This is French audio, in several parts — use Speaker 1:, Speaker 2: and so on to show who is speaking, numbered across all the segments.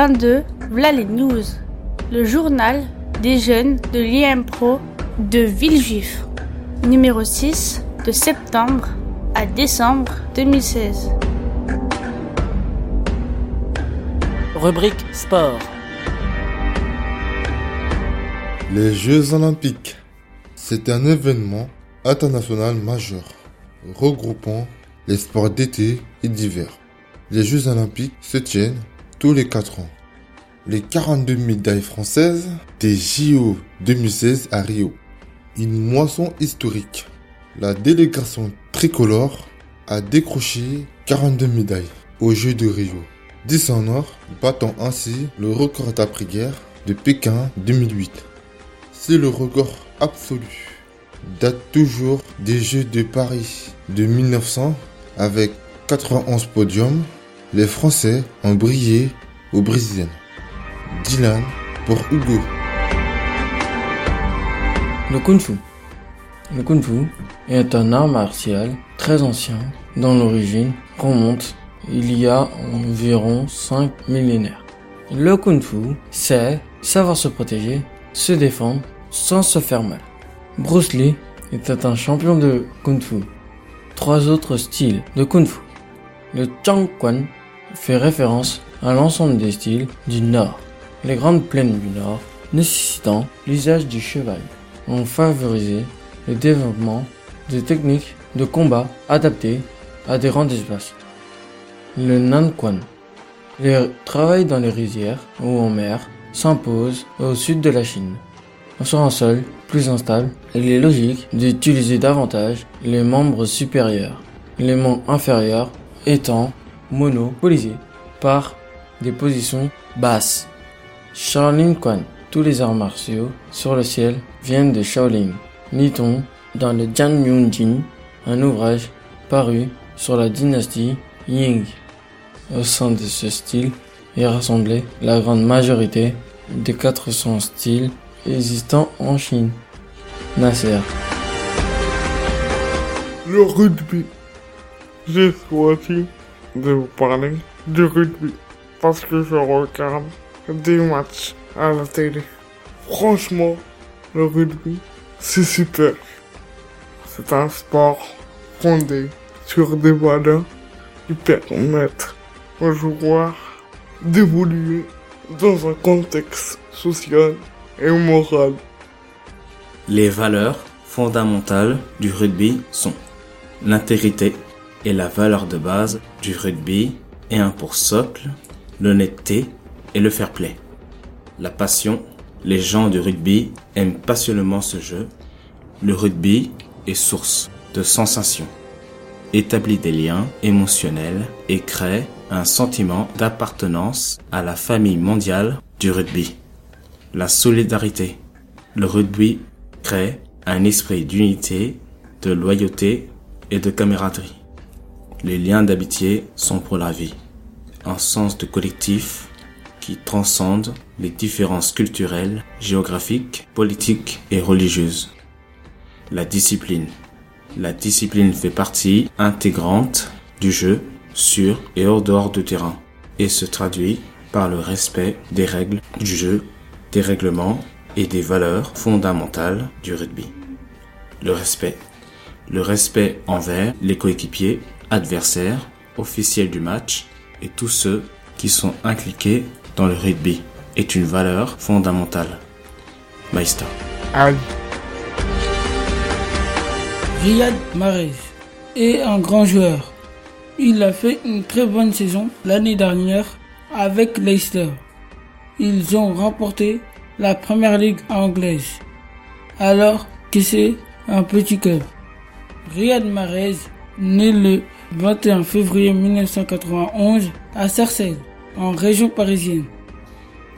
Speaker 1: 22, voilà les news. Le journal des jeunes de l'IM Pro de Villejuif. Numéro 6 de septembre à décembre 2016.
Speaker 2: Rubrique sport.
Speaker 3: Les Jeux olympiques. C'est un événement international majeur regroupant les sports d'été et d'hiver. Les Jeux olympiques se tiennent tous les 4 ans. Les 42 médailles françaises des JO 2016 à Rio. Une moisson historique. La délégation tricolore a décroché 42 médailles aux Jeux de Rio. 10 en or, battant ainsi le record d'après-guerre de Pékin 2008. C'est le record absolu. Date toujours des Jeux de Paris de 1900 avec 91 podiums. Les Français ont brillé au Brésilien. Dylan pour Hugo.
Speaker 4: Le Kung Fu. Le Kung Fu est un art martial très ancien dont l'origine remonte il y a environ 5 millénaires. Le Kung Fu, c'est savoir se protéger, se défendre sans se faire mal. Bruce Lee était un champion de Kung Fu. Trois autres styles de Kung Fu. Le Chang Quan fait référence à l'ensemble des styles du Nord. Les grandes plaines du Nord, nécessitant l'usage du cheval, ont favorisé le développement de techniques de combat adaptées à des grands espaces. Le Nan Quan, le travail dans les rizières ou en mer, s'impose au sud de la Chine. Sur un sol plus instable, il est logique d'utiliser davantage les membres supérieurs, les membres inférieurs étant monopolisés par des positions basses. Shaolin Quan, tous les arts martiaux sur le ciel viennent de Shaolin, lit-on dans le Jian Yunjin, un ouvrage paru sur la dynastie Ying. Au sein de ce style est rassemblée la grande majorité des 400 styles existants en Chine. Nasser.
Speaker 5: Le rugby. J'ai de vous parler du rugby parce que je regarde des matchs à la télé. Franchement, le rugby, c'est super. C'est un sport fondé sur des valeurs qui permettent aux joueurs d'évoluer dans un contexte social et moral.
Speaker 6: Les valeurs fondamentales du rugby sont l'intégrité et la valeur de base du rugby et un pour socle l'honnêteté et le fair play. La passion, les gens du rugby aiment passionnément ce jeu. Le rugby est source de sensations, établit des liens émotionnels et crée un sentiment d'appartenance à la famille mondiale du rugby. La solidarité. Le rugby crée un esprit d'unité, de loyauté et de camaraderie. Les liens d'amitié sont pour la vie. Un sens de collectif qui transcende les différences culturelles, géographiques, politiques et religieuses. La discipline. La discipline fait partie intégrante du jeu sur et hors dehors du terrain et se traduit par le respect des règles du jeu, des règlements et des valeurs fondamentales du rugby. Le respect. Le respect envers les coéquipiers, adversaires, officiels du match et tous ceux qui sont impliqués dans le rugby est une valeur fondamentale. Maïsta.
Speaker 7: Riyad Mahrez est un grand joueur. Il a fait une très bonne saison l'année dernière avec Leicester. Ils ont remporté la première ligue anglaise, alors que c'est un petit club. Riyad Mahrez, né le 21 février 1991 à Sarcelles, en région parisienne.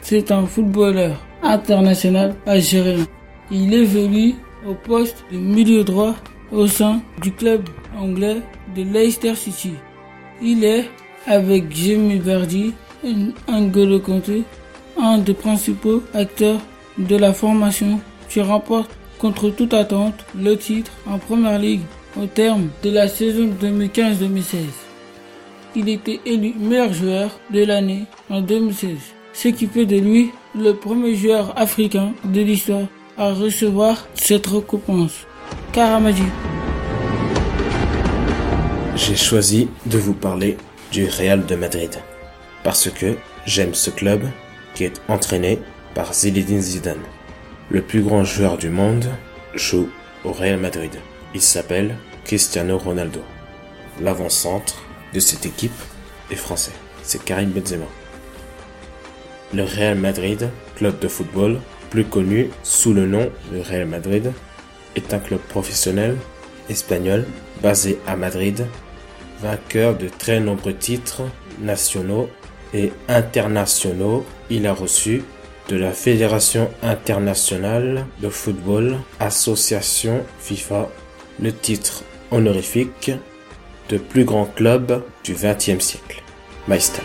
Speaker 7: C'est un footballeur international algérien. Il évolue au poste de milieu droit au sein du club anglais de Leicester City. Il est, avec Jamie Verdi et N'Golo Kanté, un des principaux acteurs de la formation qui remporte contre toute attente le titre en Première Ligue au terme de la saison 2015-2016. Il était élu meilleur joueur de l'année en 2016 ce qui fait de lui le premier joueur africain de l'histoire à recevoir cette récompense. Karamadi.
Speaker 6: J'ai choisi de vous parler du Real de Madrid parce que j'aime ce club qui est entraîné par Zinedine Zidane. Le plus grand joueur du monde joue au Real Madrid. Il s'appelle Cristiano Ronaldo. L'avant-centre de cette équipe est français. C'est Karim Benzema. Le Real Madrid, club de football, plus connu sous le nom de Real Madrid, est un club professionnel espagnol basé à Madrid, vainqueur de très nombreux titres nationaux et internationaux. Il a reçu de la Fédération internationale de football, association FIFA, le titre honorifique de plus grand club du XXe siècle. Meister.